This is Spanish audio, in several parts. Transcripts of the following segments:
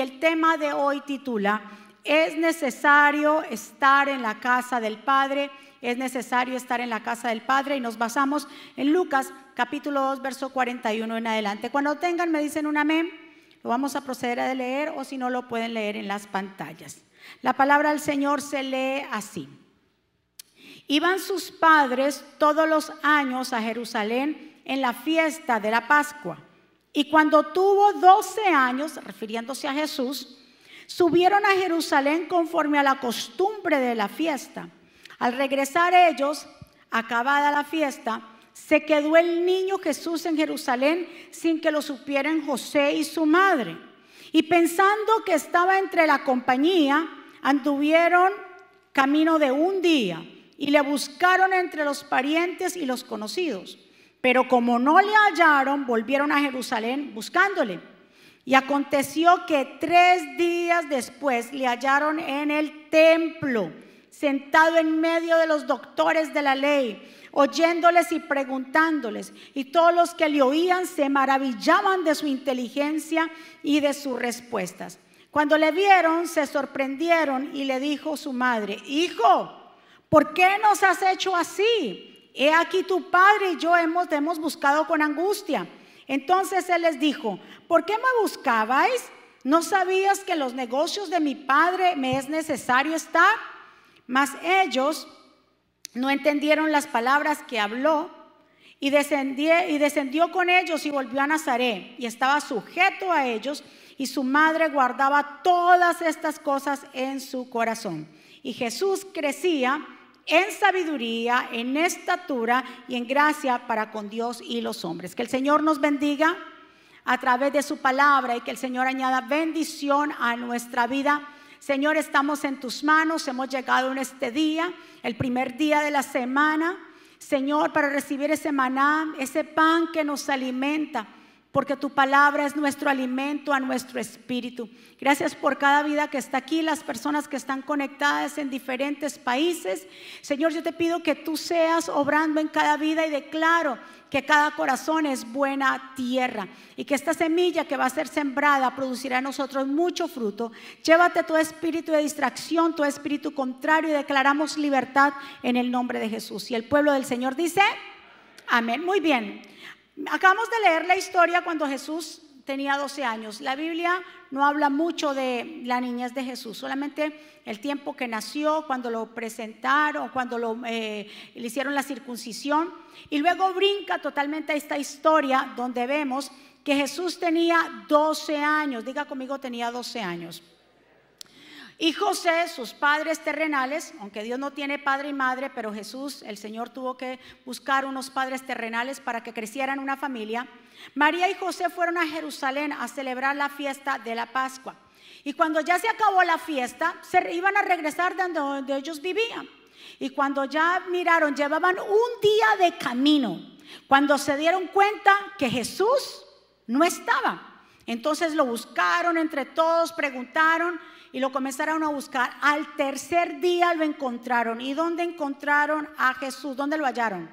El tema de hoy titula, es necesario estar en la casa del Padre, es necesario estar en la casa del Padre y nos basamos en Lucas capítulo 2, verso 41 en adelante. Cuando tengan me dicen un amén, lo vamos a proceder a leer o si no lo pueden leer en las pantallas. La palabra del Señor se lee así. Iban sus padres todos los años a Jerusalén en la fiesta de la Pascua y cuando tuvo 12 años, refiriéndose a Jesús, subieron a Jerusalén conforme a la costumbre de la fiesta. Al regresar ellos, acabada la fiesta, se quedó el niño Jesús en Jerusalén sin que lo supieran José y su madre. Y pensando que estaba entre la compañía, anduvieron camino de un día y le buscaron entre los parientes y los conocidos. Pero como no le hallaron, volvieron a Jerusalén buscándole. Y aconteció que tres días después le hallaron en el templo, sentado en medio de los doctores de la ley, oyéndoles y preguntándoles. Y todos los que le oían se maravillaban de su inteligencia y de sus respuestas. Cuando le vieron, se sorprendieron y le dijo su madre, hijo, ¿por qué nos has hecho así? He aquí tu padre y yo hemos, hemos buscado con angustia. Entonces él les dijo, ¿por qué me buscabais? ¿No sabías que los negocios de mi padre me es necesario estar? Mas ellos no entendieron las palabras que habló y y descendió con ellos y volvió a Nazaret y estaba sujeto a ellos y su madre guardaba todas estas cosas en su corazón. Y Jesús crecía en sabiduría, en estatura y en gracia para con Dios y los hombres. Que el Señor nos bendiga a través de su palabra y que el Señor añada bendición a nuestra vida. Señor, estamos en tus manos, hemos llegado en este día, el primer día de la semana. Señor, para recibir ese maná, ese pan que nos alimenta porque tu palabra es nuestro alimento a nuestro espíritu. Gracias por cada vida que está aquí, las personas que están conectadas en diferentes países. Señor, yo te pido que tú seas obrando en cada vida y declaro que cada corazón es buena tierra y que esta semilla que va a ser sembrada producirá en nosotros mucho fruto. Llévate tu espíritu de distracción, tu espíritu contrario y declaramos libertad en el nombre de Jesús. Y el pueblo del Señor dice, amén. Muy bien. Acabamos de leer la historia cuando Jesús tenía 12 años. La Biblia no habla mucho de la niñez de Jesús, solamente el tiempo que nació, cuando lo presentaron, cuando eh, le hicieron la circuncisión. Y luego brinca totalmente a esta historia donde vemos que Jesús tenía 12 años. Diga conmigo, tenía 12 años. Y José, sus padres terrenales, aunque Dios no tiene padre y madre, pero Jesús, el Señor tuvo que buscar unos padres terrenales para que crecieran una familia. María y José fueron a Jerusalén a celebrar la fiesta de la Pascua. Y cuando ya se acabó la fiesta, se iban a regresar de donde ellos vivían. Y cuando ya miraron, llevaban un día de camino. Cuando se dieron cuenta que Jesús no estaba. Entonces lo buscaron entre todos, preguntaron y lo comenzaron a buscar. Al tercer día lo encontraron. ¿Y dónde encontraron a Jesús? ¿Dónde lo hallaron?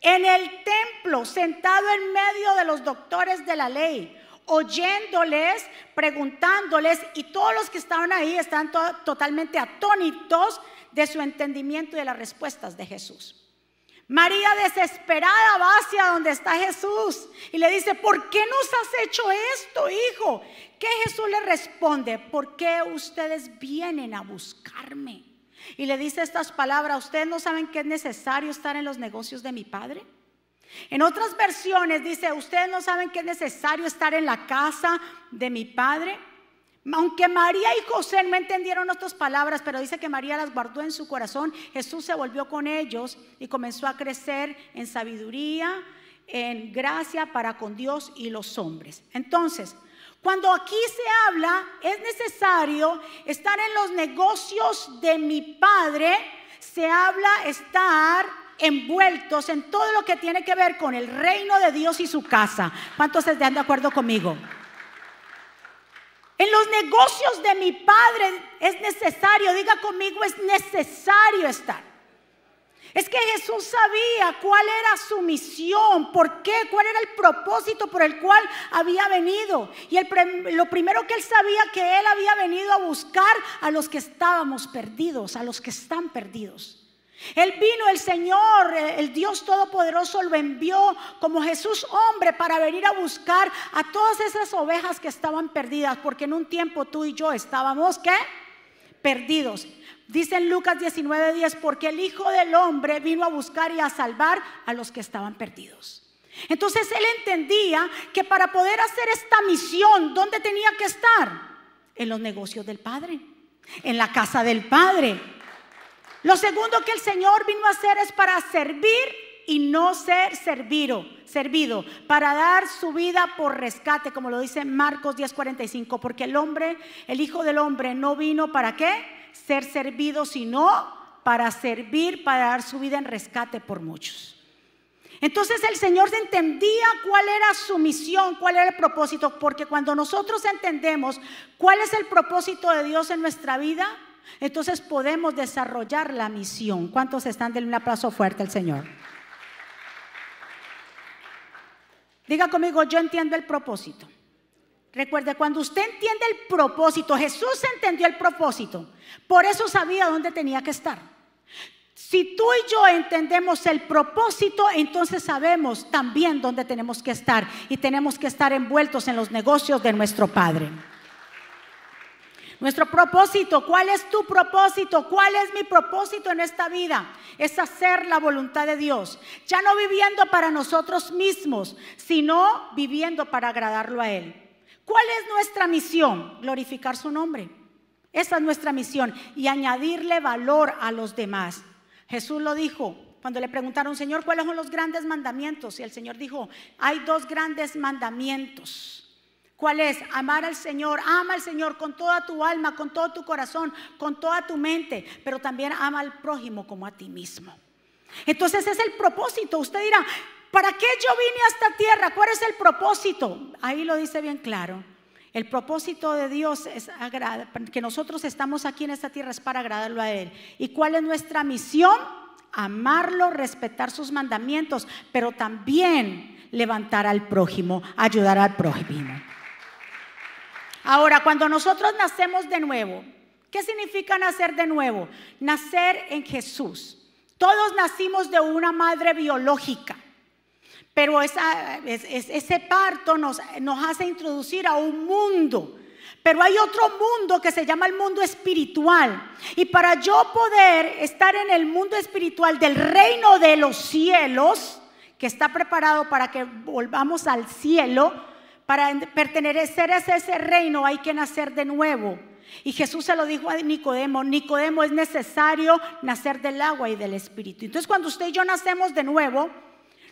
En el templo, sentado en medio de los doctores de la ley, oyéndoles, preguntándoles, y todos los que estaban ahí están totalmente atónitos de su entendimiento y de las respuestas de Jesús. María desesperada va hacia donde está Jesús y le dice, ¿por qué nos has hecho esto, hijo? ¿Qué Jesús le responde? ¿Por qué ustedes vienen a buscarme? Y le dice estas palabras, ¿ustedes no saben que es necesario estar en los negocios de mi Padre? En otras versiones dice, ¿ustedes no saben que es necesario estar en la casa de mi Padre? Aunque María y José no entendieron nuestras palabras, pero dice que María las guardó en su corazón, Jesús se volvió con ellos y comenzó a crecer en sabiduría, en gracia para con Dios y los hombres. Entonces, cuando aquí se habla, es necesario estar en los negocios de mi Padre, se habla estar envueltos en todo lo que tiene que ver con el reino de Dios y su casa. ¿Cuántos están de acuerdo conmigo? En los negocios de mi padre es necesario, diga conmigo, es necesario estar. Es que Jesús sabía cuál era su misión, por qué, cuál era el propósito por el cual había venido. Y lo primero que él sabía que él había venido a buscar a los que estábamos perdidos, a los que están perdidos. Él vino, el Señor, el Dios Todopoderoso lo envió como Jesús hombre para venir a buscar a todas esas ovejas que estaban perdidas, porque en un tiempo tú y yo estábamos, ¿qué? Perdidos. Dice en Lucas 19:10, porque el Hijo del Hombre vino a buscar y a salvar a los que estaban perdidos. Entonces él entendía que para poder hacer esta misión, ¿dónde tenía que estar? En los negocios del Padre, en la casa del Padre. Lo segundo que el Señor vino a hacer es para servir y no ser servido, servido, para dar su vida por rescate, como lo dice Marcos 10:45, porque el hombre, el Hijo del Hombre, no vino para qué? ser servido, sino para servir, para dar su vida en rescate por muchos. Entonces el Señor entendía cuál era su misión, cuál era el propósito, porque cuando nosotros entendemos cuál es el propósito de Dios en nuestra vida, entonces podemos desarrollar la misión. ¿Cuántos están? Denle un aplauso fuerte al Señor. Diga conmigo, yo entiendo el propósito. Recuerde, cuando usted entiende el propósito, Jesús entendió el propósito, por eso sabía dónde tenía que estar. Si tú y yo entendemos el propósito, entonces sabemos también dónde tenemos que estar y tenemos que estar envueltos en los negocios de nuestro Padre. Nuestro propósito, ¿cuál es tu propósito? ¿Cuál es mi propósito en esta vida? Es hacer la voluntad de Dios. Ya no viviendo para nosotros mismos, sino viviendo para agradarlo a Él. ¿Cuál es nuestra misión? Glorificar su nombre. Esa es nuestra misión y añadirle valor a los demás. Jesús lo dijo cuando le preguntaron, Señor, ¿cuáles son los grandes mandamientos? Y el Señor dijo, hay dos grandes mandamientos. ¿Cuál es? Amar al Señor. Ama al Señor con toda tu alma, con todo tu corazón, con toda tu mente, pero también ama al prójimo como a ti mismo. Entonces es el propósito. Usted dirá, ¿Para qué yo vine a esta tierra? ¿Cuál es el propósito? Ahí lo dice bien claro. El propósito de Dios es que nosotros estamos aquí en esta tierra es para agradarlo a Él. ¿Y cuál es nuestra misión? Amarlo, respetar sus mandamientos, pero también levantar al prójimo, ayudar al prójimo. Ahora, cuando nosotros nacemos de nuevo, ¿qué significa nacer de nuevo? Nacer en Jesús. Todos nacimos de una madre biológica. Pero ese parto nos, hace introducir a un mundo. Pero hay otro mundo que se llama el mundo espiritual. Y para yo poder estar en el mundo espiritual del reino de los cielos, que está preparado para que volvamos al cielo, para pertenecer a ese reino hay que nacer de nuevo. Y Jesús se lo dijo a Nicodemo, Nicodemo es necesario nacer del agua y del espíritu. Entonces cuando usted y yo nacemos de nuevo,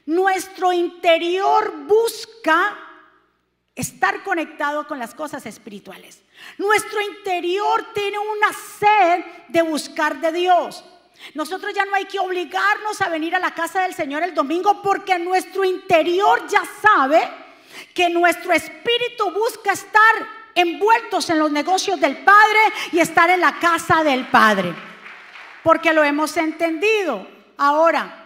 nuestro interior busca estar conectado con las cosas espirituales. Nuestro interior tiene una sed de buscar de Dios. Nosotros ya no hay que obligarnos a venir a la casa del Señor el domingo porque nuestro interior ya sabe que nuestro espíritu busca estar envueltos en los negocios del Padre y estar en la casa del Padre. Porque lo hemos entendido. Ahora,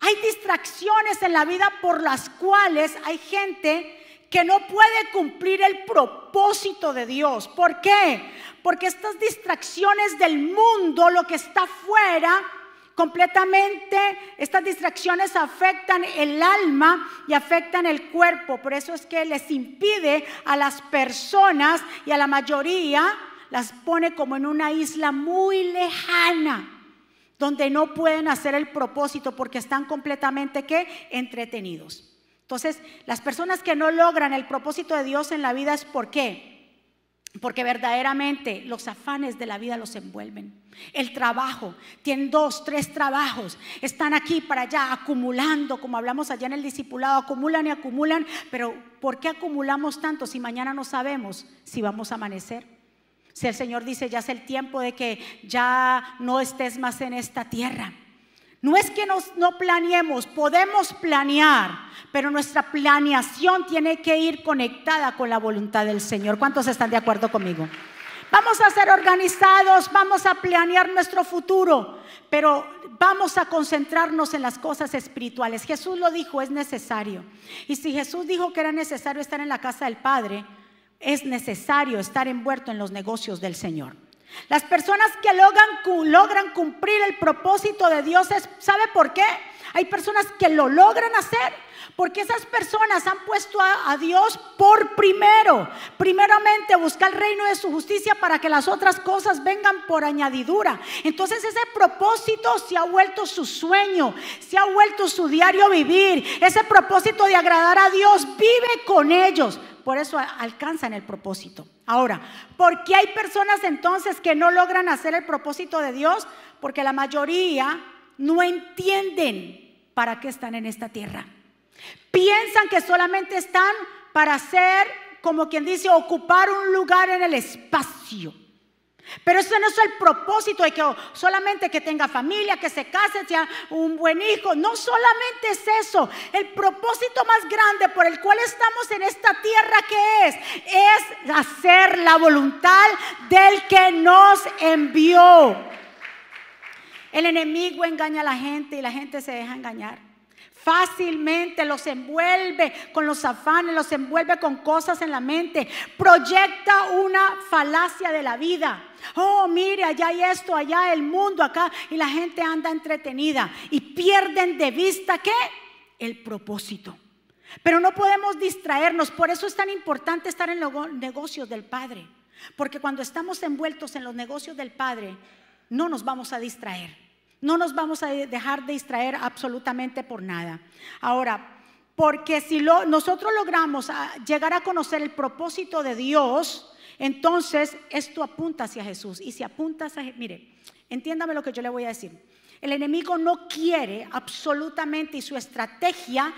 hay distracciones en la vida por las cuales hay gente que no puede cumplir el propósito de Dios. ¿Por qué? Porque estas distracciones del mundo, lo que está fuera, completamente, estas distracciones afectan el alma y afectan el cuerpo. Por eso es que les impide a las personas y a la mayoría, las pone como en una isla muy lejana donde no pueden hacer el propósito porque están completamente ¿qué? entretenidos. Entonces, las personas que no logran el propósito de Dios en la vida es por qué? Porque verdaderamente los afanes de la vida los envuelven. El trabajo, tienen dos, tres trabajos, están aquí para allá acumulando, como hablamos allá en el discipulado, acumulan y acumulan, pero ¿por qué acumulamos tanto si mañana no sabemos si vamos a amanecer? Si el Señor dice, ya es el tiempo de que ya no estés más en esta tierra. No es que nos, no planeemos, podemos planear, pero nuestra planeación tiene que ir conectada con la voluntad del Señor. ¿Cuántos están de acuerdo conmigo? Vamos a ser organizados, vamos a planear nuestro futuro, pero vamos a concentrarnos en las cosas espirituales. Jesús lo dijo, es necesario. Y si Jesús dijo que era necesario estar en la casa del Padre, es necesario estar envuelto en los negocios del Señor. Las personas que logran, logran cumplir el propósito de Dios, ¿sabe por qué? Hay personas que lo logran hacer porque esas personas han puesto a, Dios por primero. Primeramente buscar el reino de su justicia para que las otras cosas vengan por añadidura. Entonces ese propósito se ha vuelto su sueño, se ha vuelto su diario vivir. Ese propósito de agradar a Dios vive con ellos. Por eso alcanzan el propósito. Ahora, ¿por qué hay personas entonces que no logran hacer el propósito de Dios? Porque la mayoría no entienden para qué están en esta tierra. Piensan que solamente están para hacer, como quien dice, ocupar un lugar en el espacio. Pero eso no es el propósito de que solamente que tenga familia, que se case, sea un buen hijo. No solamente es eso. El propósito más grande por el cual estamos en esta tierra que es, es hacer la voluntad del que nos envió. El enemigo engaña a la gente y la gente se deja engañar fácilmente, los envuelve con los afanes, los envuelve con cosas en la mente, proyecta una falacia de la vida. Oh, mire, allá hay esto, allá el mundo, acá, y la gente anda entretenida y pierden de vista qué? El propósito. Pero no podemos distraernos, por eso es tan importante estar en los negocios del Padre, porque cuando estamos envueltos en los negocios del Padre, no nos vamos a distraer. No nos vamos a dejar de distraer absolutamente por nada. Ahora, porque si nosotros logramos ah, llegar a conocer el propósito de Dios, entonces esto apunta hacia Jesús. Y si apunta hacia, mire, entiéndame lo que yo le voy a decir. El enemigo no quiere absolutamente y su estrategia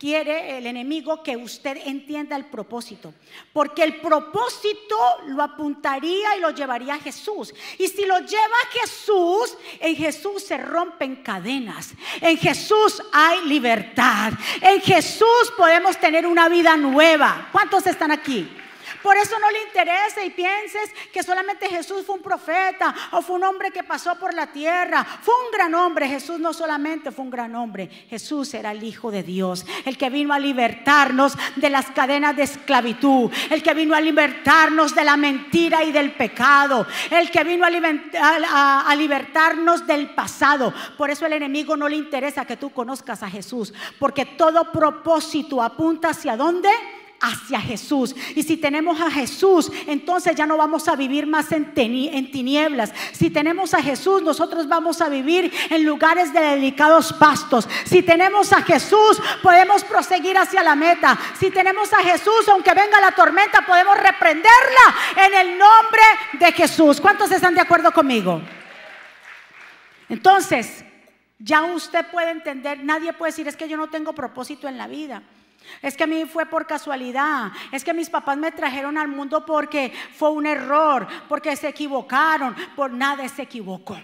quiere el enemigo que usted entienda el propósito, porque el propósito lo apuntaría y lo llevaría a Jesús. Y si lo lleva a Jesús, en Jesús se rompen cadenas, en Jesús hay libertad, en Jesús podemos tener una vida nueva. ¿Cuántos están aquí? Por eso no le interesa y pienses que solamente Jesús fue un profeta o fue un hombre que pasó por la tierra. Fue un gran hombre. Jesús no solamente fue un gran hombre. Jesús era el Hijo de Dios. El que vino a libertarnos de las cadenas de esclavitud. El que vino a libertarnos de la mentira y del pecado. El que vino a, a libertarnos del pasado. Por eso el enemigo no le interesa que tú conozcas a Jesús. Porque todo propósito apunta hacia dónde? Hacia Jesús. Y si tenemos a Jesús, entonces ya no vamos a vivir más en, tinieblas. Si tenemos a Jesús, nosotros vamos a vivir en lugares de delicados pastos. Si tenemos a Jesús, podemos proseguir hacia la meta. Si tenemos a Jesús, aunque venga la tormenta, podemos reprenderla en el nombre de Jesús. ¿Cuántos están de acuerdo conmigo? Entonces, ya usted puede entender, nadie puede decir, es que yo no tengo propósito en la vida. Es que a mí fue por casualidad. Es que mis papás me trajeron al mundo porque fue un error, porque se equivocaron. Por nada se equivocó.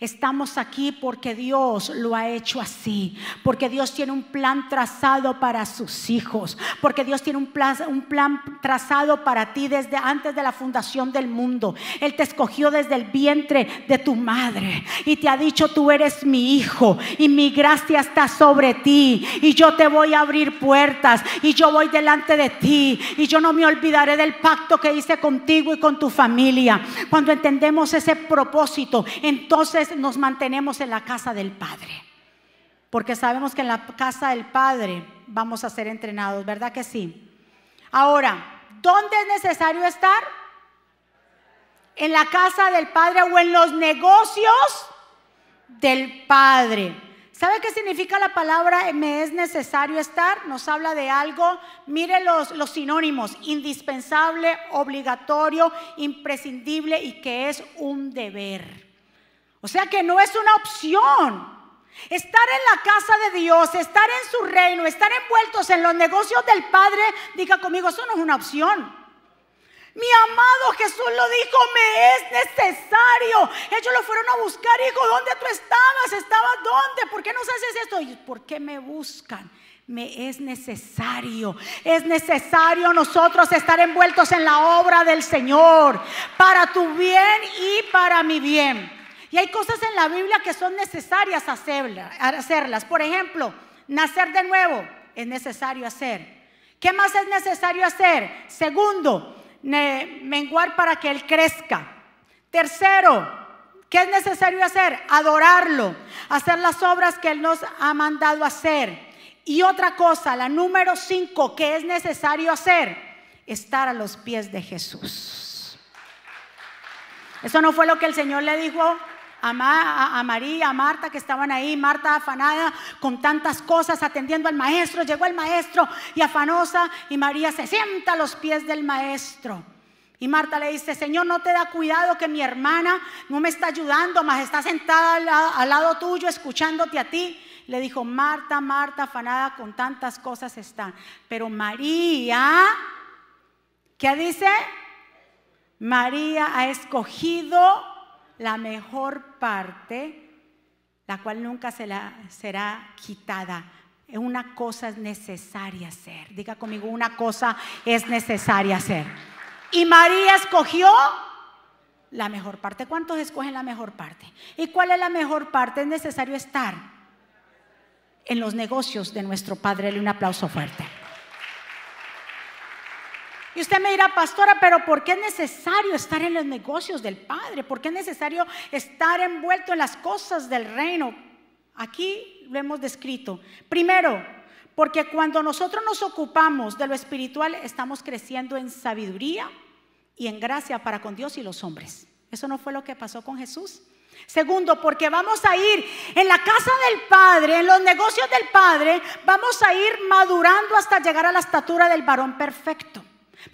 Estamos aquí porque Dios lo ha hecho así, porque Dios tiene un plan trazado para sus hijos, porque Dios tiene un plan, un plan trazado para ti desde antes de la fundación del mundo. Él te escogió desde el vientre de tu madre y te ha dicho, tú eres mi hijo y mi gracia está sobre ti y yo te voy a abrir puertas y yo voy delante de ti y yo no me olvidaré del pacto que hice contigo y con tu familia. Cuando entendemos ese propósito, entonces nos mantenemos en la casa del Padre. Porque sabemos que en la casa del Padre vamos a ser entrenados, ¿verdad que sí? Ahora, ¿dónde es necesario estar? En la casa del Padre o en los negocios del Padre. ¿Sabe qué significa la palabra me es necesario estar? Nos habla de algo, mire los, los, sinónimos, indispensable, obligatorio, imprescindible y que es un deber. O sea que no es una opción. Estar en la casa de Dios, estar en su reino, estar envueltos en los negocios del Padre, diga conmigo, eso no es una opción. Mi amado Jesús lo dijo, me es necesario. Ellos lo fueron a buscar, hijo, ¿dónde tú estabas? ¿Estabas dónde? ¿Por qué nos haces esto? ¿Y por qué me buscan? me es necesario. Es necesario nosotros estar envueltos en la obra del Señor para tu bien y para mi bien. Y hay cosas en la Biblia que son necesarias hacerlas. Por ejemplo, nacer de nuevo es necesario hacer. ¿Qué más es necesario hacer? Segundo, menguar para que Él crezca. Tercero, ¿qué es necesario hacer? Adorarlo, hacer las obras que Él nos ha mandado hacer. Y otra cosa, la número cinco, que es necesario hacer, estar a los pies de Jesús. Eso no fue lo que el Señor le dijo a, María, a Marta que estaban ahí, Marta afanada con tantas cosas, atendiendo al maestro, llegó el maestro y afanosa y María se sienta a los pies del maestro. Y Marta le dice, Señor, no te da cuidado que mi hermana no me está ayudando, más está sentada al, al lado tuyo escuchándote a ti. Le dijo, Marta, Marta, afanada con tantas cosas están. Pero María, ¿qué dice? María ha escogido la mejor parte, la cual nunca se la, será quitada. Una cosa es necesaria hacer. Diga conmigo, una cosa es necesaria hacer. Y María escogió la mejor parte. ¿Cuántos escogen la mejor parte? ¿Y cuál es la mejor parte? Es necesario estar en los negocios de nuestro Padre. un aplauso fuerte. Y usted me dirá, pastora, pero ¿por qué es necesario estar en los negocios del Padre? ¿Por qué es necesario estar envuelto en las cosas del reino? Aquí lo hemos descrito. Primero, porque cuando nosotros nos ocupamos de lo espiritual, estamos creciendo en sabiduría y en gracia para con Dios y los hombres. Eso no fue lo que pasó con Jesús. Segundo, porque vamos a ir en la casa del Padre, en los negocios del Padre, vamos a ir madurando hasta llegar a la estatura del varón perfecto.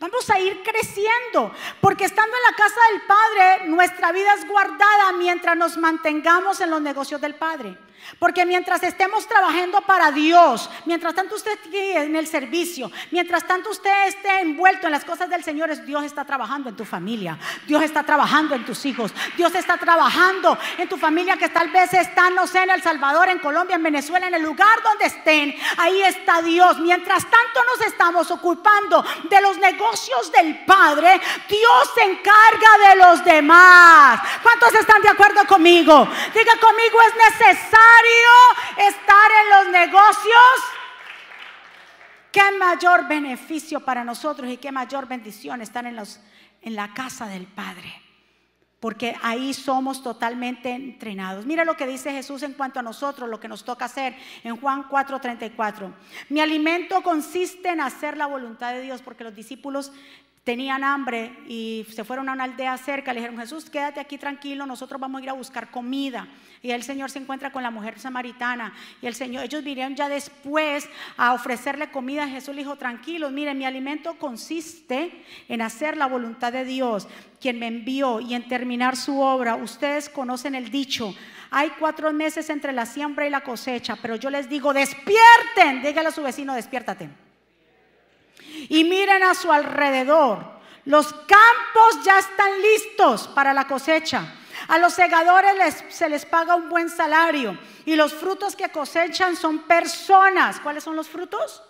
Vamos a ir creciendo, porque estando en la casa del Padre, nuestra vida es guardada mientras nos mantengamos en los negocios del Padre. Porque mientras estemos trabajando para Dios, mientras tanto usted esté en el servicio, mientras tanto usted esté envuelto en las cosas del Señor, Dios está trabajando en tu familia, Dios está trabajando en tus hijos, Dios está trabajando en tu familia que tal vez está, no sé, en El Salvador, en Colombia, en Venezuela, en el lugar donde estén. Ahí está Dios. Mientras tanto nos estamos ocupando de los negocios del Padre, Dios se encarga de los demás. ¿Cuántos están de acuerdo conmigo? Diga conmigo, es necesario estar en los negocios, qué mayor beneficio para nosotros y qué mayor bendición estar en, los, en la casa del Padre. Porque ahí somos totalmente entrenados. Mira lo que dice Jesús en cuanto a nosotros, lo que nos toca hacer en Juan 4:34. Mi alimento consiste en hacer la voluntad de Dios, porque los discípulos tenían hambre y se fueron a una aldea cerca, le dijeron, Jesús, quédate aquí tranquilo, nosotros vamos a ir a buscar comida. Y el Señor se encuentra con la mujer samaritana y el Señor, ellos vinieron ya después a ofrecerle comida. Jesús le dijo, tranquilos, miren, mi alimento consiste en hacer la voluntad de Dios, quien me envió, y en terminar su obra. Ustedes conocen el dicho, hay cuatro meses entre la siembra y la cosecha, pero yo les digo, despierten, dígale a su vecino, despiértate y miren a su alrededor. Los campos ya están listos para la cosecha. A los segadores se les paga un buen salario y los frutos que cosechan son personas. ¿Cuáles son los frutos?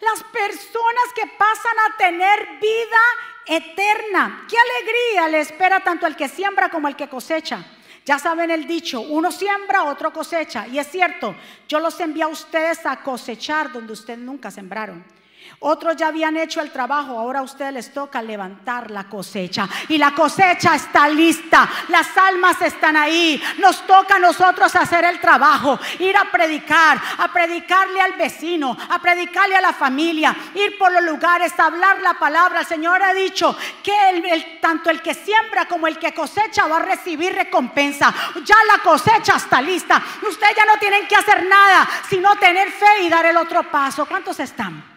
Las personas que pasan a tener vida eterna. ¿Qué alegría le espera tanto al que siembra como al que cosecha? Ya saben el dicho, uno siembra, otro cosecha. Y es cierto, yo los envío a ustedes a cosechar donde ustedes nunca sembraron. Otros ya habían hecho el trabajo, ahora a ustedes les toca levantar la cosecha. Y la cosecha está lista, las almas están ahí. Nos toca a nosotros hacer el trabajo, ir a predicar, a predicarle al vecino, a predicarle a la familia, ir por los lugares, hablar la palabra. El Señor ha dicho que tanto el que siembra como el que cosecha va a recibir recompensa. Ya la cosecha está lista. Ustedes ya no tienen que hacer nada, sino tener fe y dar el otro paso. ¿Cuántos están?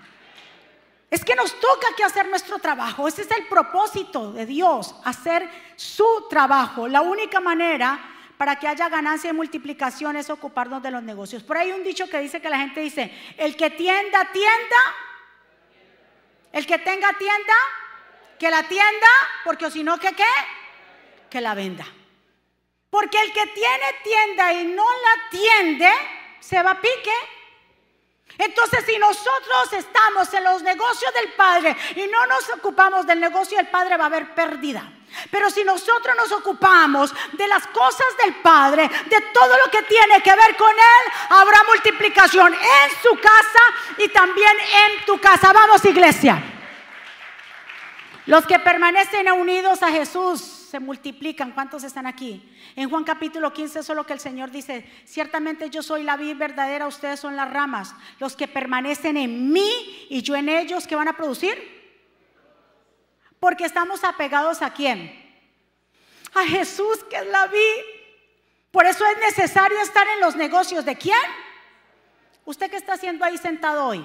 Es que nos toca que hacer nuestro trabajo. Ese es el propósito de Dios, hacer su trabajo. La única manera para que haya ganancia y multiplicación es ocuparnos de los negocios. Por ahí hay un dicho que dice que la gente dice, el que tienda, tienda. El que tenga tienda, que la tienda, porque si no, ¿que qué? Que la venda. Porque el que tiene tienda y no la tiende, se va a pique. Entonces, si nosotros estamos en los negocios del Padre y no nos ocupamos del negocio del Padre, va a haber pérdida. Pero si nosotros nos ocupamos de las cosas del Padre, de todo lo que tiene que ver con Él, habrá multiplicación en su casa y también en tu casa. Vamos, iglesia. Los que permanecen unidos a Jesús se multiplican. ¿Cuántos están aquí? En Juan capítulo 15 eso es lo que el Señor dice. Ciertamente yo soy la vid verdadera, ustedes son las ramas. Los que permanecen en mí y yo en ellos, ¿qué van a producir? Porque estamos apegados a quién? A Jesús, que es la vid. Por eso es necesario estar en los negocios de quién? ¿Usted qué está haciendo ahí sentado hoy?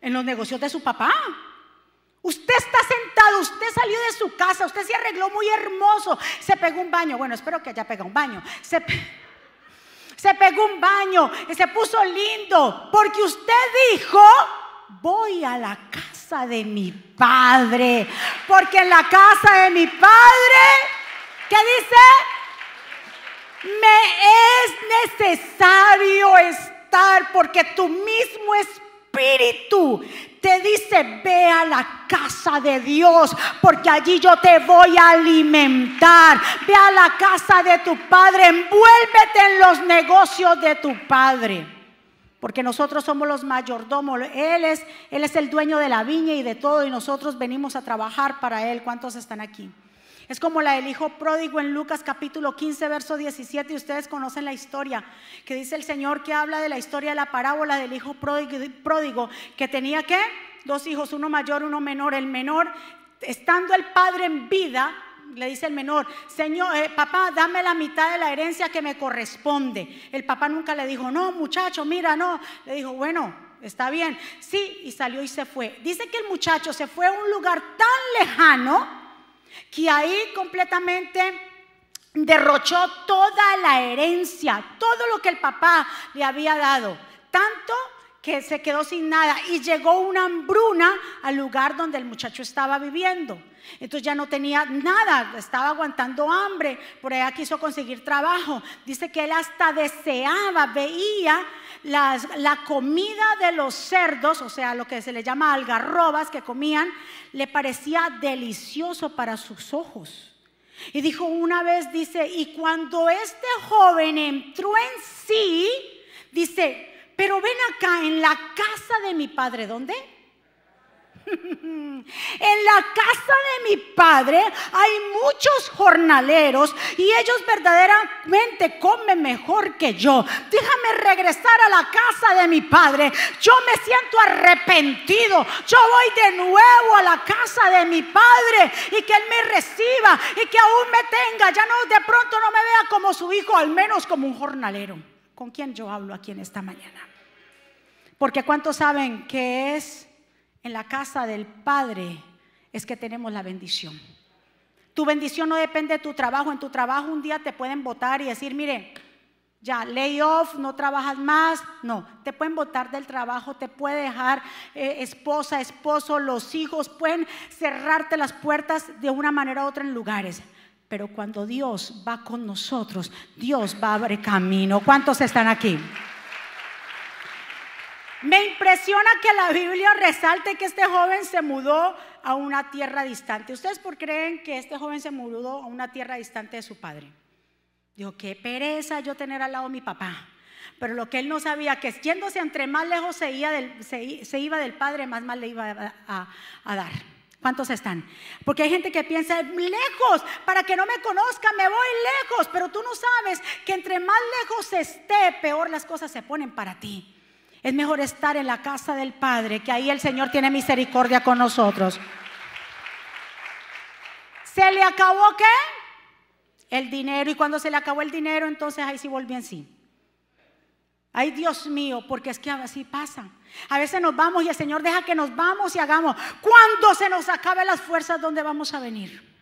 En los negocios de su papá. Usted está sentado, usted salió de su casa, usted se arregló muy hermoso, se pegó un baño. Bueno, espero que haya pegado un baño. Se, pegó un baño y se puso lindo porque usted dijo, voy a la casa de mi padre. Porque en la casa de mi padre, ¿qué dice? Me es necesario estar porque tu mismo espíritu te dice, ve a la casa de Dios, porque allí yo te voy a alimentar. Ve a la casa de tu Padre, envuélvete en los negocios de tu Padre. Porque nosotros somos los mayordomos. Él es, él es el dueño de la viña y de todo, y nosotros venimos a trabajar para Él. ¿Cuántos están aquí? Es como la del hijo pródigo en Lucas capítulo 15, verso 17, y ustedes conocen la historia, que dice el Señor que habla de la historia de la parábola del hijo pródigo, que tenía que dos hijos, uno mayor, uno menor. El menor, estando el padre en vida, le dice el menor, Señor, eh, papá, dame la mitad de la herencia que me corresponde. El papá nunca le dijo, no, muchacho, mira, no. Le dijo, bueno, está bien. Sí, y salió y se fue. Dice que el muchacho se fue a un lugar tan lejano que ahí completamente derrochó toda la herencia, todo lo que el papá le había dado, tanto que se quedó sin nada y llegó una hambruna al lugar donde el muchacho estaba viviendo. Entonces ya no tenía nada, estaba aguantando hambre, por allá quiso conseguir trabajo. Dice que él hasta deseaba, veía la comida de los cerdos, o sea, lo que se le llama algarrobas que comían, le parecía delicioso para sus ojos. Y dijo una vez, dice, y cuando este joven entró en sí, dice, pero ven acá en la casa de mi padre, ¿dónde? En la casa de mi padre hay muchos jornaleros y ellos verdaderamente comen mejor que yo. Regresar a la casa de mi padre. Yo me siento arrepentido. Yo voy de nuevo a la casa de mi padre y que él me reciba y que aún me tenga. Ya no de pronto no me vea como su hijo, al menos como un jornalero. ¿Con quién yo hablo aquí en esta mañana? Porque ¿cuántos saben que es en la casa del Padre es que tenemos la bendición. Tu bendición no depende de tu trabajo. En tu trabajo un día te pueden votar y decir, mire, ya, lay off, no trabajas más. No, te pueden votar del trabajo, te puede dejar eh, esposa, esposo, los hijos, pueden cerrarte las puertas de una manera u otra en lugares. Pero cuando Dios va con nosotros, Dios va a abrir camino. ¿Cuántos están aquí? Me impresiona que la Biblia resalte que este joven se mudó a una tierra distante. ¿Ustedes por creen que este joven se mudó a una tierra distante de su padre? Dijo, qué pereza yo tener al lado mi papá. Pero lo que él no sabía, que yéndose entre más lejos se, iba del, se, iba del padre, más mal le iba a, a dar. ¿Cuántos están? Porque hay gente que piensa, lejos, para que no me conozca, me voy lejos. Pero tú no sabes que entre más lejos esté, peor las cosas se ponen para ti. Es mejor estar en la casa del Padre, que ahí el Señor tiene misericordia con nosotros. ¿Se le acabó qué? El dinero. Y cuando se le acabó el dinero, entonces ahí sí volvió en sí. Ay, Dios mío, porque es que así pasa. A veces nos vamos y el Señor deja que nos vamos y hagamos. Cuando se nos acaben las fuerzas, ¿dónde vamos a venir?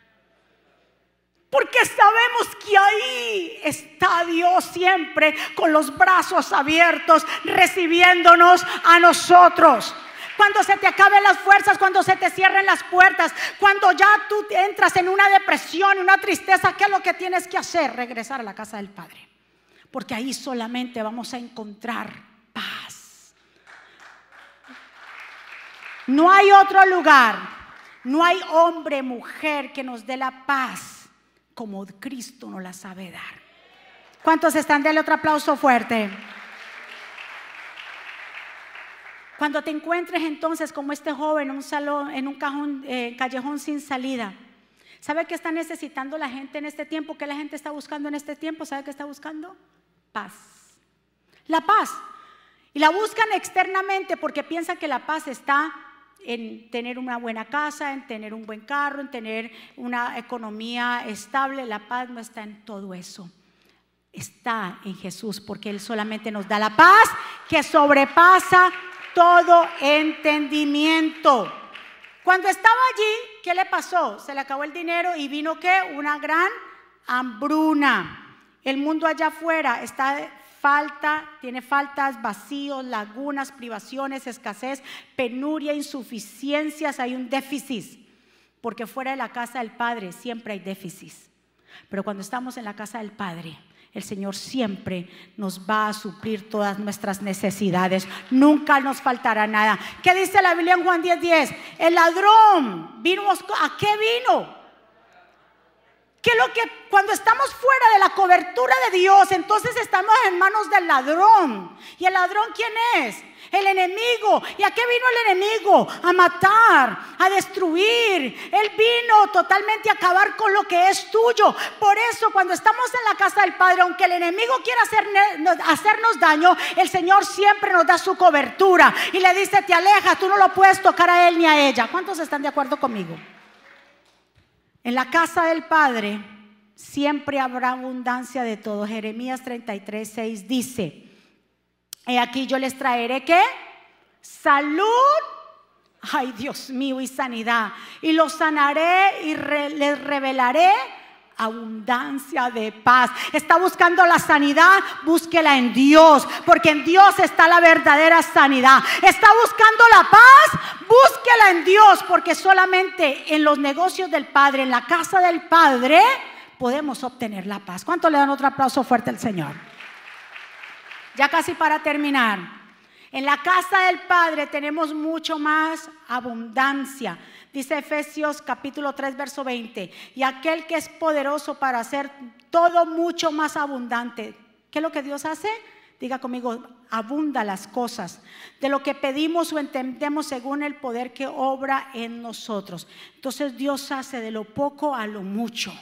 Porque sabemos que ahí está Dios siempre con los brazos abiertos, recibiéndonos a nosotros cuando se te acaben las fuerzas, cuando se te cierren las puertas, cuando ya tú entras en una depresión, una tristeza, ¿qué es lo que tienes que hacer? Regresar a la casa del Padre. Porque ahí solamente vamos a encontrar paz. No hay otro lugar, no hay hombre, mujer que nos dé la paz como Cristo nos la sabe dar. ¿Cuántos están? Dale otro aplauso fuerte. Cuando te encuentres entonces como este joven en un salón, en un cajón, eh, callejón sin salida, ¿sabe qué está necesitando la gente en este tiempo? ¿Qué la gente está buscando en este tiempo? ¿Sabe qué está buscando? Paz. La paz. Y la buscan externamente porque piensan que la paz está en tener una buena casa, en tener un buen carro, en tener una economía estable. La paz no está en todo eso. Está en Jesús porque Él solamente nos da la paz que sobrepasa todo entendimiento. Cuando estaba allí, ¿qué le pasó? Se le acabó el dinero y vino qué? Una gran hambruna. El mundo allá afuera está falta, tiene faltas, vacíos, lagunas, privaciones, escasez, penuria, insuficiencias, hay un déficit. Porque fuera de la casa del Padre siempre hay déficit. Pero cuando estamos en la casa del Padre, el Señor siempre nos va a suplir todas nuestras necesidades. Nunca nos faltará nada. ¿Qué dice la Biblia en Juan 10:10? 10? El ladrón vino a qué vino? Que lo que cuando estamos fuera de la cobertura de Dios, entonces estamos en manos del ladrón. ¿Y el ladrón quién es? El enemigo. ¿Y a qué vino el enemigo? A matar, a destruir. Él vino totalmente a acabar con lo que es tuyo. Por eso cuando estamos en la casa del Padre, aunque el enemigo quiera hacernos daño, el Señor siempre nos da su cobertura. Y le dice, te alejas, tú no lo puedes tocar a él ni a ella. ¿Cuántos están de acuerdo conmigo? En la casa del Padre siempre habrá abundancia de todo. Jeremías 33, 6 dice, y aquí yo les traeré qué? Salud, ay Dios mío, y sanidad. Y los sanaré y les revelaré abundancia de paz. Está buscando la sanidad, búsquela en Dios, porque en Dios está la verdadera sanidad. Está buscando la paz, búsquela en Dios, porque solamente en los negocios del Padre, en la casa del Padre, podemos obtener la paz. ¿Cuánto le dan otro aplauso fuerte al Señor? Ya casi para terminar. En la casa del Padre tenemos mucho más abundancia. Dice Efesios capítulo 3, verso 20. Y aquel que es poderoso para hacer todo mucho más abundante. ¿Qué es lo que Dios hace? Diga conmigo, abunda las cosas de lo que pedimos o entendemos según el poder que obra en nosotros. Entonces Dios hace de lo poco a lo mucho,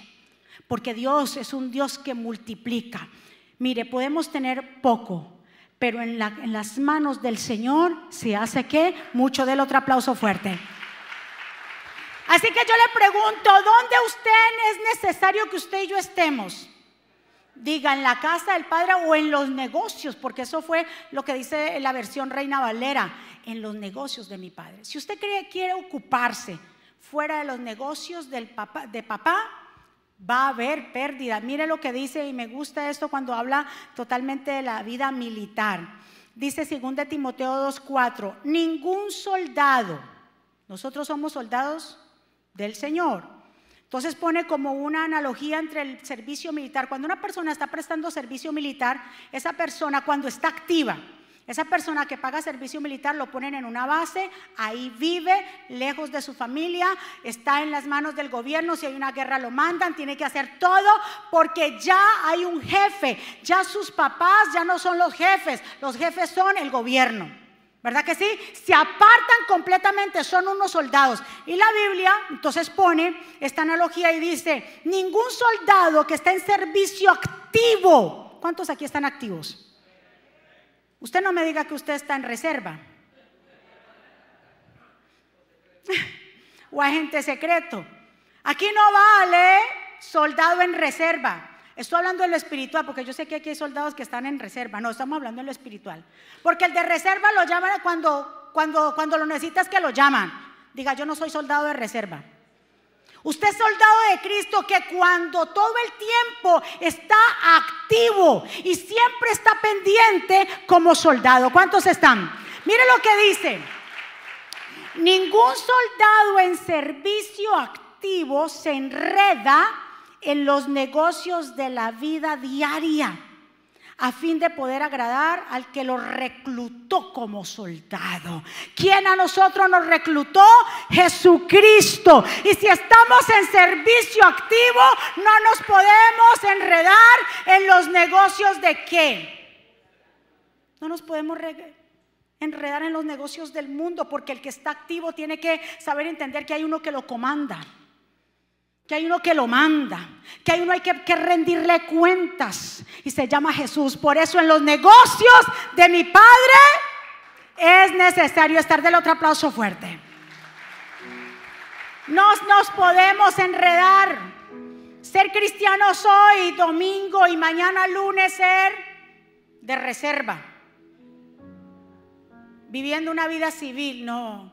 porque Dios es un Dios que multiplica. Mire, podemos tener poco, pero en, en las manos del Señor se hace que mucho del otro aplauso fuerte. Así que yo le pregunto, ¿dónde usted es necesario que usted y yo estemos? Diga, en la casa del Padre o en los negocios, porque eso fue lo que dice la versión Reina Valera, en los negocios de mi Padre. Si usted quiere, quiere ocuparse fuera de los negocios del papá, de papá, va a haber pérdida. Mire lo que dice, y me gusta esto cuando habla totalmente de la vida militar. Dice 2 Timoteo 2.4, ningún soldado, nosotros somos soldados del Señor. Entonces pone como una analogía entre el servicio militar. Cuando una persona está prestando servicio militar, esa persona cuando está activa, esa persona que paga servicio militar lo ponen en una base, ahí vive, lejos de su familia, está en las manos del gobierno, si hay una guerra lo mandan, tiene que hacer todo porque ya hay un jefe, ya sus papás ya no son los jefes, los jefes son el gobierno. ¿Verdad que sí? Se apartan completamente, son unos soldados. Y la Biblia entonces pone esta analogía y dice, ningún soldado que está en servicio activo, ¿cuántos aquí están activos? Usted no me diga que usted está en reserva. o agente secreto. Aquí no vale soldado en reserva. Estoy hablando de lo espiritual, porque yo sé que aquí hay soldados que están en reserva. No, estamos hablando de lo espiritual. Porque el de reserva lo llaman cuando, cuando, cuando lo necesitas que lo llaman. Diga, yo no soy soldado de reserva. Usted es soldado de Cristo que cuando todo el tiempo está activo y siempre está pendiente como soldado. ¿Cuántos están? Mire lo que dice. Ningún soldado en servicio activo se enreda en los negocios de la vida diaria. A fin de poder agradar al que lo reclutó como soldado. ¿Quién a nosotros nos reclutó? Jesucristo. Y si estamos en servicio activo, no nos podemos enredar en los negocios de qué. No nos podemos enredar en los negocios del mundo porque el que está activo tiene que saber entender que hay uno que lo comanda que hay uno que lo manda, que hay uno hay que, que rendirle cuentas y se llama Jesús. Por eso en los negocios de mi Padre es necesario estar del otro aplauso fuerte. Nos, nos podemos enredar. Ser cristianos hoy, domingo y mañana lunes ser de reserva. Viviendo una vida civil, no.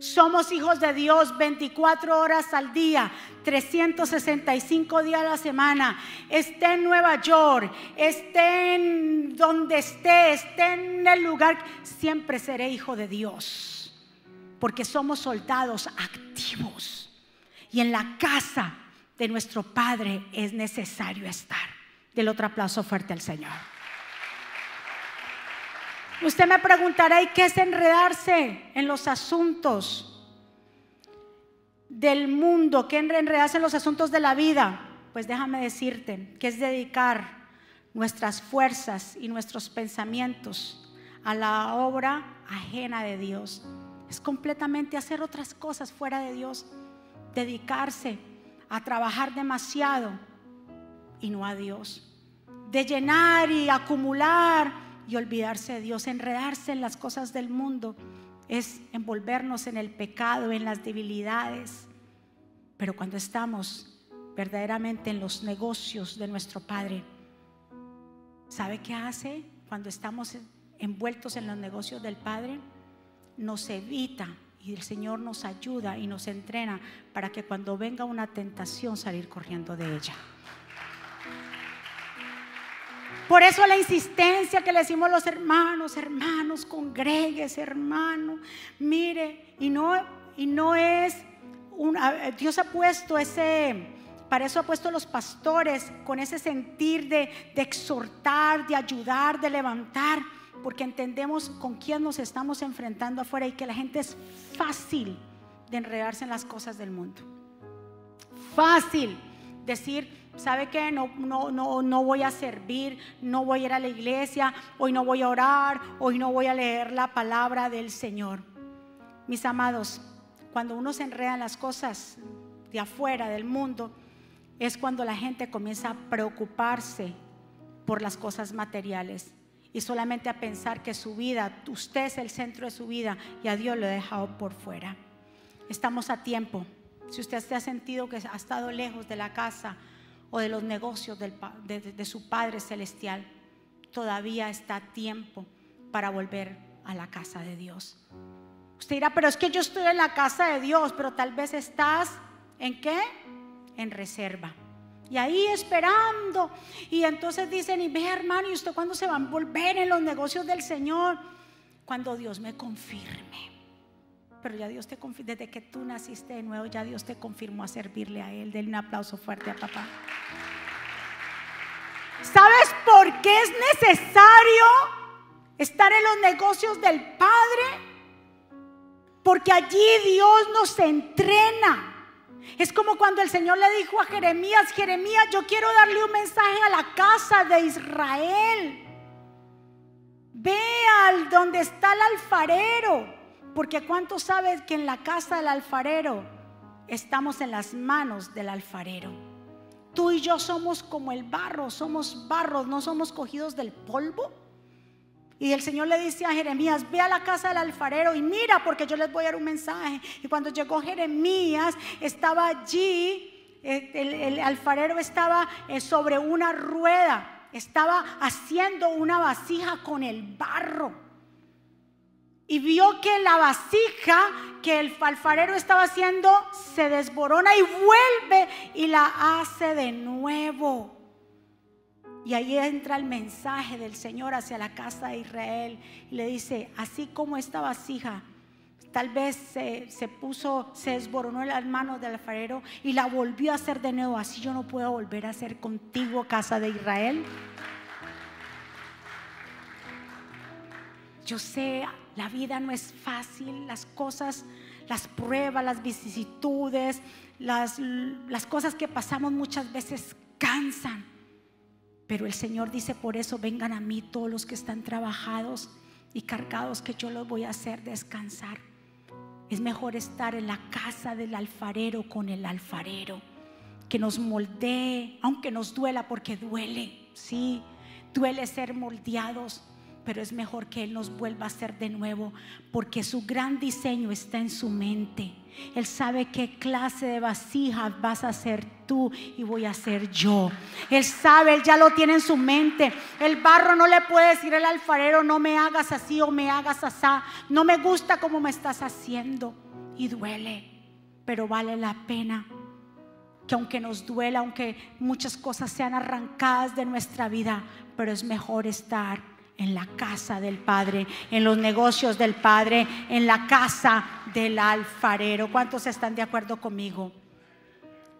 Somos hijos de Dios 24 horas al día, 365 días a la semana. Esté en Nueva York, esté en donde esté, esté en el lugar, siempre seré hijo de Dios. Porque somos soldados activos. Y en la casa de nuestro Padre es necesario estar. Del otro aplauso fuerte al Señor. Usted me preguntará, ¿y qué es enredarse en los asuntos del mundo? ¿Qué enredarse en los asuntos de la vida? Pues déjame decirte que es dedicar nuestras fuerzas y nuestros pensamientos a la obra ajena de Dios. Es completamente hacer otras cosas fuera de Dios. Dedicarse a trabajar demasiado y no a Dios. De llenar y acumular y olvidarse de Dios, enredarse en las cosas del mundo, es envolvernos en el pecado, en las debilidades. Pero cuando estamos verdaderamente en los negocios de nuestro Padre, ¿sabe qué hace cuando estamos envueltos en los negocios del Padre? Nos evita y el Señor nos ayuda y nos entrena para que cuando venga una tentación salir corriendo de ella. Por eso la insistencia que le decimos los hermanos, hermanos, congregues, hermano, mire, y no, y no es, Dios ha puesto ese, para eso ha puesto los pastores con ese sentir de exhortar, de ayudar, de levantar, porque entendemos con quién nos estamos enfrentando afuera y que la gente es fácil de enredarse en las cosas del mundo. Fácil decir, ¿sabe qué? No, no, no, no voy a servir, no voy a ir a la iglesia, hoy no voy a orar, hoy no voy a leer la palabra del Señor. Mis amados, cuando uno se enreda en las cosas de afuera del mundo, es cuando la gente comienza a preocuparse por las cosas materiales y solamente a pensar que su vida, usted es el centro de su vida y a Dios lo ha dejado por fuera. Estamos a tiempo. Si usted se ha sentido que ha estado lejos de la casa, o de los negocios de, su Padre Celestial, todavía está tiempo para volver a la casa de Dios. Usted dirá, pero es que yo estoy en la casa de Dios, pero tal vez estás en qué? En reserva. Y ahí esperando. Y entonces dicen, y ve hermano, ¿y usted cuándo se va a volver en los negocios del Señor? Cuando Dios me confirme. Pero ya Dios te confirmó, desde que tú naciste de nuevo, ya Dios te confirmó a servirle a Él. Denle un aplauso fuerte a papá. ¿Sabes por qué es necesario estar en los negocios del Padre? Porque allí Dios nos entrena. Es como cuando el Señor le dijo a Jeremías, Jeremías, yo quiero darle un mensaje a la casa de Israel. Ve al donde está el alfarero porque ¿cuánto sabes que en la casa del alfarero estamos en las manos del alfarero? Tú y yo somos como el barro, somos barros, no somos cogidos del polvo. Y el Señor le dice a Jeremías, ve a la casa del alfarero y mira porque yo les voy a dar un mensaje. Y cuando llegó Jeremías, estaba allí, eh, el, alfarero estaba eh, sobre una rueda, estaba haciendo una vasija con el barro y vio que la vasija que el alfarero estaba haciendo se desborona y vuelve y la hace de nuevo. Y ahí entra el mensaje del Señor hacia la casa de Israel y le dice, así como esta vasija tal vez se, se, puso, se desboronó en las manos del alfarero y la volvió a hacer de nuevo, así yo no puedo volver a hacer contigo, casa de Israel. Yo sé, la vida no es fácil, las cosas, las pruebas, las vicisitudes, las, las cosas que pasamos muchas veces cansan. Pero el Señor dice, por eso vengan a mí todos los que están trabajados y cargados, que yo los voy a hacer descansar. Es mejor estar en la casa del alfarero con el alfarero, que nos moldee, aunque nos duela, porque duele, sí, duele ser moldeados, pero es mejor que Él nos vuelva a hacer de nuevo, porque su gran diseño está en su mente. Él sabe qué clase de vasija vas a ser tú y voy a ser yo. Él sabe, Él ya lo tiene en su mente. El barro no le puede decir al alfarero, no me hagas así o me hagas así. No me gusta como me estás haciendo. Y duele, pero vale la pena. Que aunque nos duela, aunque muchas cosas sean arrancadas de nuestra vida, pero es mejor estar en la casa del Padre, en los negocios del Padre, en la casa del alfarero. ¿Cuántos están de acuerdo conmigo?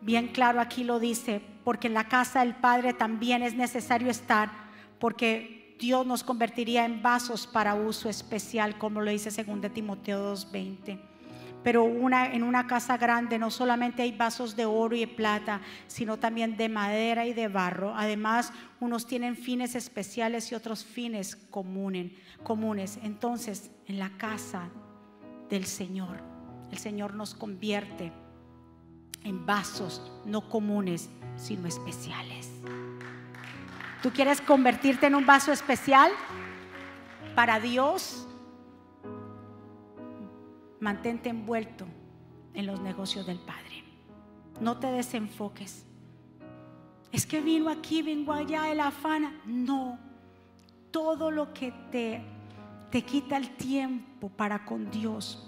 Bien claro aquí lo dice, porque en la casa del Padre también es necesario estar, porque Dios nos convertiría en vasos para uso especial, como lo dice 2 Timoteo 2:20 pero una, en una casa grande no solamente hay vasos de oro y plata, sino también de madera y de barro. Además, unos tienen fines especiales y otros fines comunes. Entonces, en la casa del Señor, el Señor nos convierte en vasos no comunes, sino especiales. ¿Tú quieres convertirte en un vaso especial para Dios? Mantente envuelto en los negocios del Padre. No te desenfoques. Es que vino aquí, vengo allá, el afán. No, todo lo que te, te quita el tiempo para con Dios,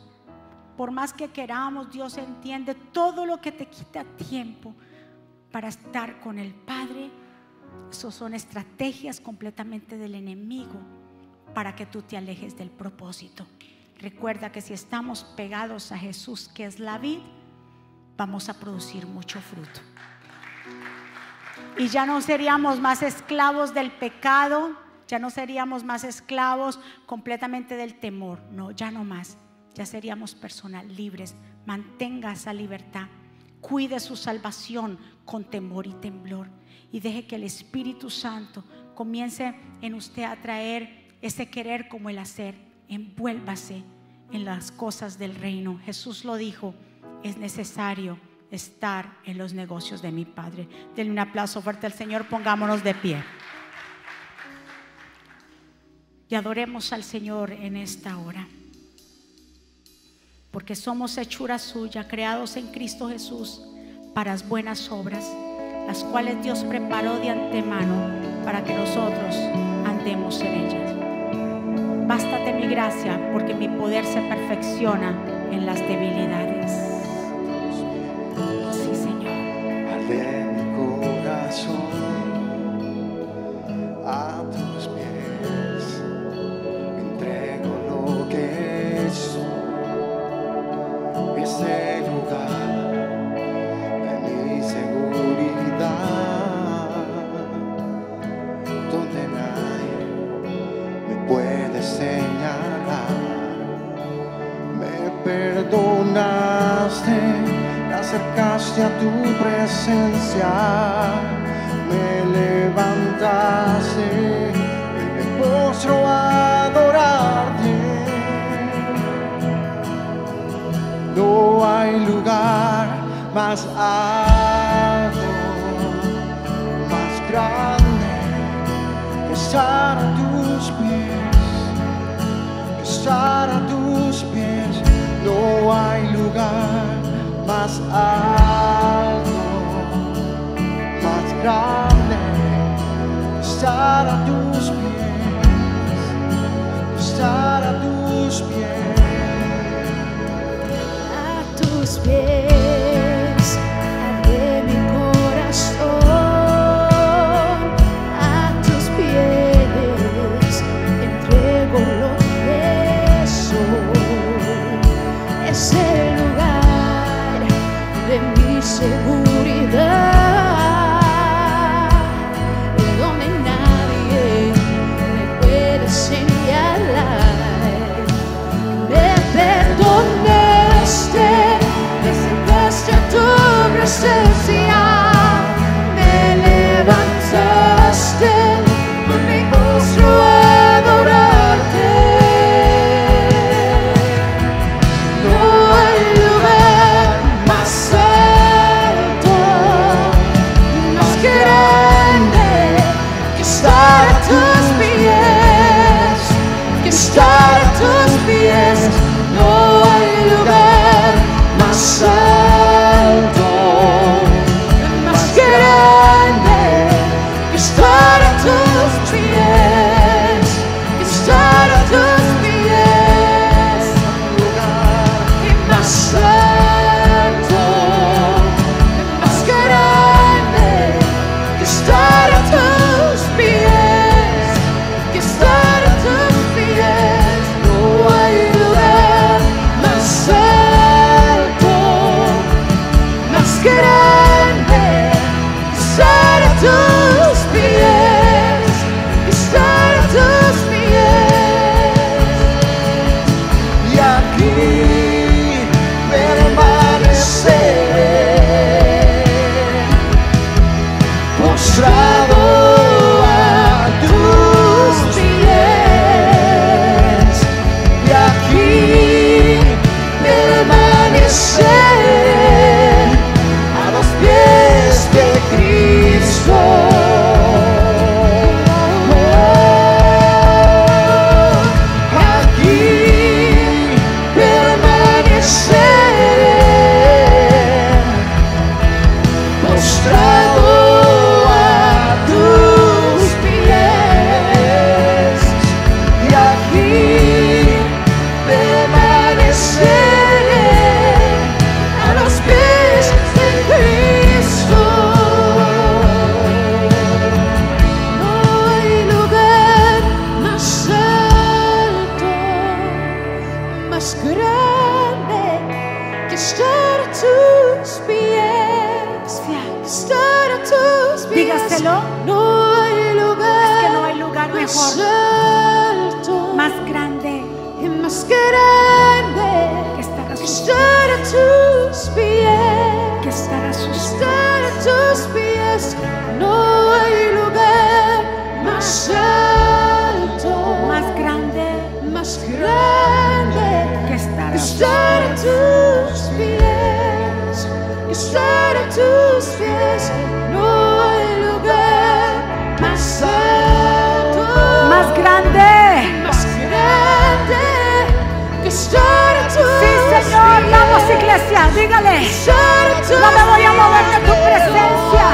por más que queramos, Dios entiende todo lo que te quita tiempo para estar con el Padre. Eso son estrategias completamente del enemigo para que tú te alejes del propósito. Recuerda que si estamos pegados a Jesús, que es la vid, vamos a producir mucho fruto. Y ya no seríamos más esclavos del pecado, ya no seríamos más esclavos completamente del temor, no, ya no más. Ya seríamos personas libres. Mantenga esa libertad. Cuide su salvación con temor y temblor. Y deje que el Espíritu Santo comience en usted a traer ese querer como el hacer envuélvase en las cosas del reino. Jesús lo dijo, es necesario estar en los negocios de mi Padre. Denle un aplauso fuerte al Señor, pongámonos de pie. Y adoremos al Señor en esta hora. Porque somos hechura suya, creados en Cristo Jesús para las buenas obras, las cuales Dios preparó de antemano para que nosotros andemos en ellas. Bástate mi gracia, porque mi poder se perfecciona en las debilidades. A tu presencia, me levantaste me postro adorarte. No hay lugar más alto, más grande que estar a tus pies, que estar a tus pies. No hay lugar más alto, estar a tus pies, estar a tus pies. a tus pies, No vamos iglesia, dígale. No me voy a mover de tu presencia.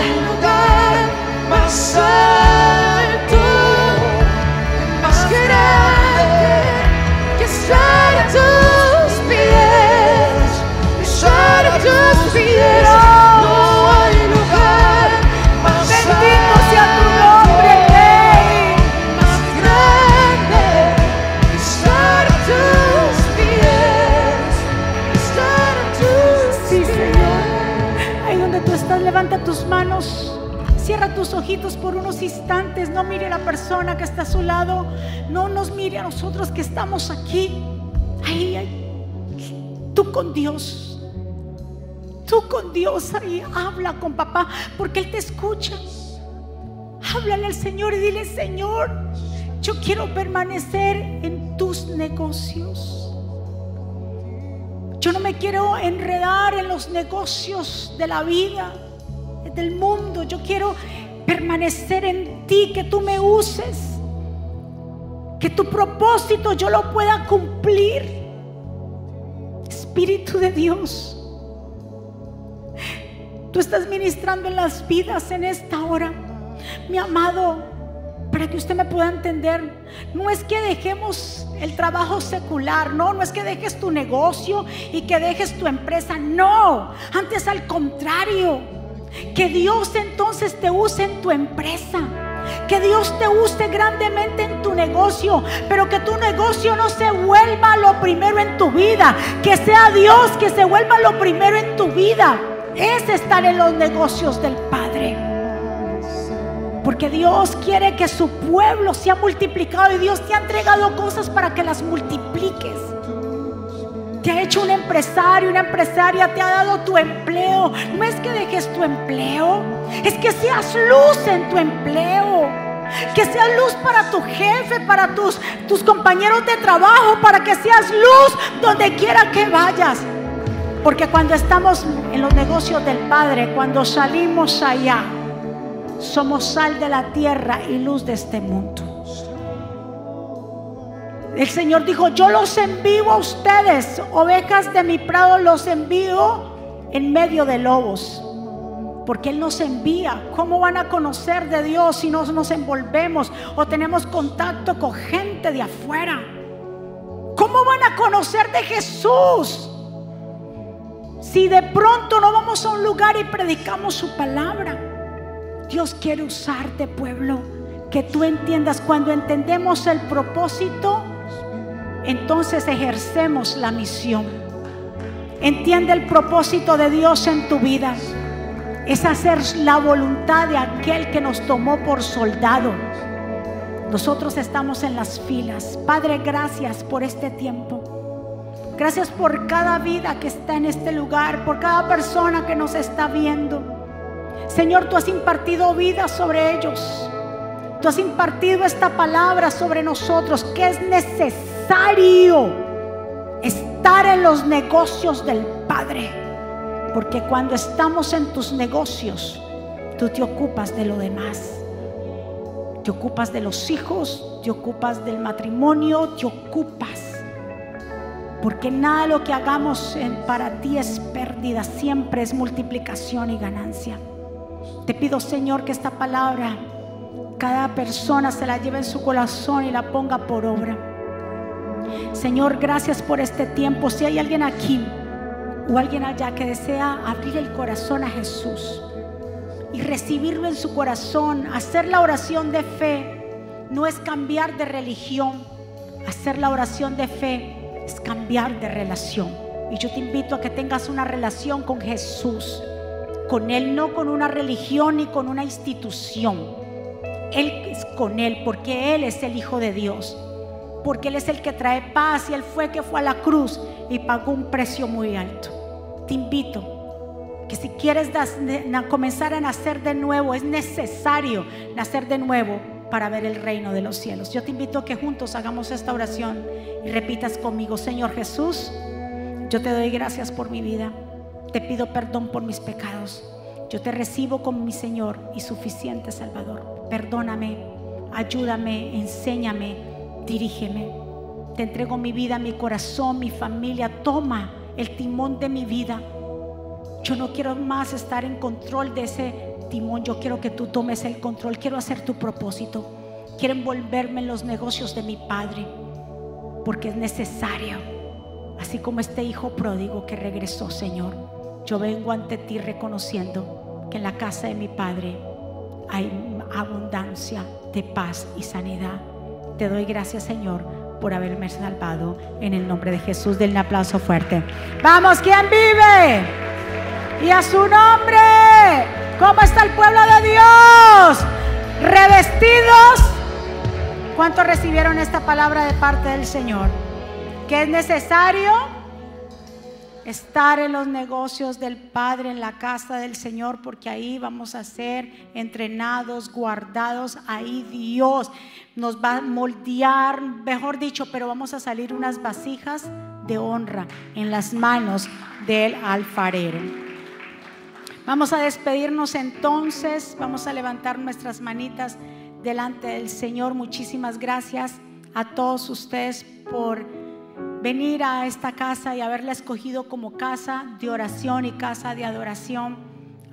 Por unos instantes. No mire a la persona que está a su lado. No nos mire a nosotros que estamos aquí. Ahí, ahí. Tú con Dios. Tú con Dios ahí. Habla con papá porque Él te escucha. Háblale al Señor y dile, Señor, yo quiero permanecer en tus negocios. Yo no me quiero enredar en los negocios de la vida, del mundo. Yo quiero permanecer en ti, que tú me uses. Que tu propósito yo lo pueda cumplir. Espíritu de Dios. Tú estás ministrando en las vidas en esta hora. Mi amado, para que usted me pueda entender, no es que dejemos el trabajo secular, no, no es que dejes tu negocio y que dejes tu empresa, no, antes al contrario, que Dios entonces te use en tu empresa. Que Dios te use grandemente en tu negocio, pero que tu negocio no se vuelva lo primero en tu vida. Que sea Dios que se vuelva lo primero en tu vida. Es estar en los negocios del Padre. Porque Dios quiere que su pueblo sea multiplicado y Dios te ha entregado cosas para que las multipliques. Te ha hecho un empresario, una empresaria, te ha dado tu empleo. No es que dejes tu empleo, es que seas luz en tu empleo. Que seas luz para tu jefe, para tus, tus compañeros de trabajo, para que seas luz donde quiera que vayas. Porque cuando estamos en los negocios del Padre, cuando salimos allá, somos sal de la tierra y luz de este mundo. El Señor dijo, yo los envío a ustedes, ovejas de mi prado, los envío en medio de lobos. Porque Él nos envía. ¿Cómo van a conocer de Dios si no nos envolvemos o tenemos contacto con gente de afuera? ¿Cómo van a conocer de Jesús? Si de pronto no vamos a un lugar y predicamos su palabra. Dios quiere usarte, pueblo. Que tú entiendas, cuando entendemos el propósito, entonces ejercemos la misión. Entiende el propósito de Dios en tu vida. Es hacer la voluntad de aquel que nos tomó por soldado. Nosotros estamos en las filas. Padre, gracias por este tiempo. Gracias por cada vida que está en este lugar, por cada persona que nos está viendo. Señor, tú has impartido vida sobre ellos. Tú has impartido esta palabra sobre nosotros, que es estar en los negocios del Padre. Porque cuando estamos en tus negocios, tú te ocupas de lo demás. Te ocupas de los hijos, te ocupas del matrimonio, te ocupas. Porque nada de lo que hagamos para ti es pérdida, siempre es multiplicación y ganancia. Te pido, Señor, que esta palabra cada persona se la lleve en su corazón y la ponga por obra. Señor, gracias por este tiempo. Si hay alguien aquí o alguien allá que desea abrir el corazón a Jesús y recibirlo en su corazón, hacer la oración de fe, no es cambiar de religión. Hacer la oración de fe es cambiar de relación. Y yo te invito a que tengas una relación con Jesús, con Él, no con una religión ni con una institución. Él es con Él porque Él es el Hijo de Dios, porque Él es el que trae paz y Él fue que fue a la cruz y pagó un precio muy alto. Te invito que si quieres comenzar a nacer de nuevo, es necesario nacer de nuevo para ver el reino de los cielos. Yo te invito a que juntos hagamos esta oración y repitas conmigo, Señor Jesús, yo te doy gracias por mi vida. Te pido perdón por mis pecados. Yo te recibo como mi Señor y suficiente Salvador. Perdóname, ayúdame, enséñame, dirígeme. Te entrego mi vida, mi corazón, mi familia. Toma el timón de mi vida. Yo no quiero más estar en control de ese timón. Yo quiero que tú tomes el control. Quiero hacer tu propósito. Quiero envolverme en los negocios de mi Padre. Porque es necesario. Así como este hijo pródigo que regresó, Señor. Yo vengo ante ti reconociendo que en la casa de mi Padre hay abundancia de paz y sanidad. Te doy gracias, Señor, por haberme salvado. En el nombre de Jesús, un aplauso fuerte. Vamos, ¿quién vive? Y a su nombre. ¿Cómo está el pueblo de Dios? Revestidos. ¿Cuántos recibieron esta palabra de parte del Señor? Que es necesario estar en los negocios del Padre, en la casa del Señor, porque ahí vamos a ser entrenados, guardados. Ahí Dios nos va a moldear, mejor dicho, pero vamos a salir unas vasijas de honra en las manos del alfarero. Vamos a despedirnos entonces, vamos a levantar nuestras manitas delante del Señor. Muchísimas gracias a todos ustedes por venir a esta casa y haberla escogido como casa de oración y casa de adoración.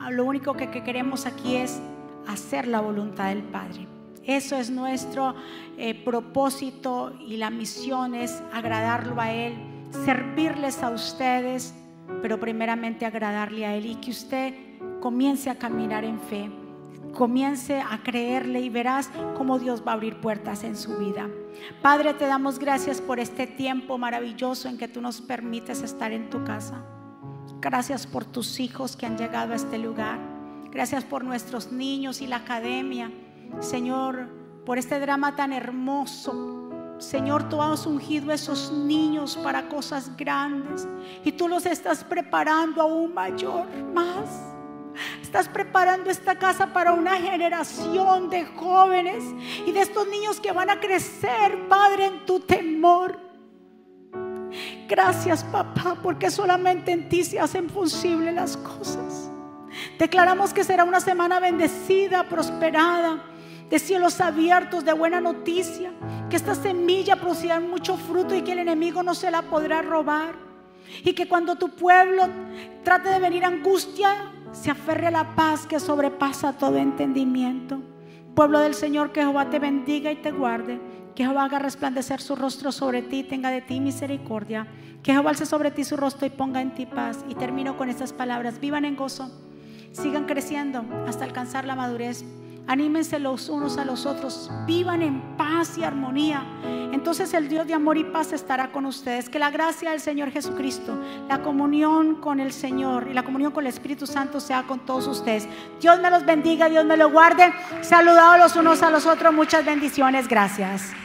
Lo único que queremos aquí es hacer la voluntad del Padre. Eso es nuestro eh, propósito y la misión es agradarlo a Él, servirles a ustedes, pero primeramente agradarle a Él y que usted comience a caminar en fe, comience a creerle y verás cómo Dios va a abrir puertas en su vida. Padre, te damos gracias por este tiempo maravilloso en que tú nos permites estar en tu casa. Gracias por tus hijos que han llegado a este lugar. Gracias por nuestros niños y la academia. Señor, por este drama tan hermoso. Señor, tú has ungido a esos niños para cosas grandes y tú los estás preparando aún mayor, más. Estás preparando esta casa para una generación de jóvenes y de estos niños que van a crecer, Padre, en tu temor. Gracias, papá, porque solamente en ti se hacen posibles las cosas. Declaramos que será una semana bendecida, prosperada, de cielos abiertos, de buena noticia, que esta semilla producirá mucho fruto y que el enemigo no se la podrá robar. Y que cuando tu pueblo trate de venir angustia, se aferre a la paz que sobrepasa todo entendimiento. Pueblo del Señor, que Jehová te bendiga y te guarde. Que Jehová haga resplandecer su rostro sobre ti y tenga de ti misericordia. Que Jehová alce sobre ti su rostro y ponga en ti paz. Y termino con estas palabras. Vivan en gozo. Sigan creciendo hasta alcanzar la madurez. Anímense los unos a los otros. Vivan en paz y armonía. Entonces el Dios de amor y paz estará con ustedes. Que la gracia del Señor Jesucristo, la comunión con el Señor y la comunión con el Espíritu Santo sea con todos ustedes. Dios me los bendiga, Dios me los guarde. Saludados los unos a los otros. Muchas bendiciones. Gracias.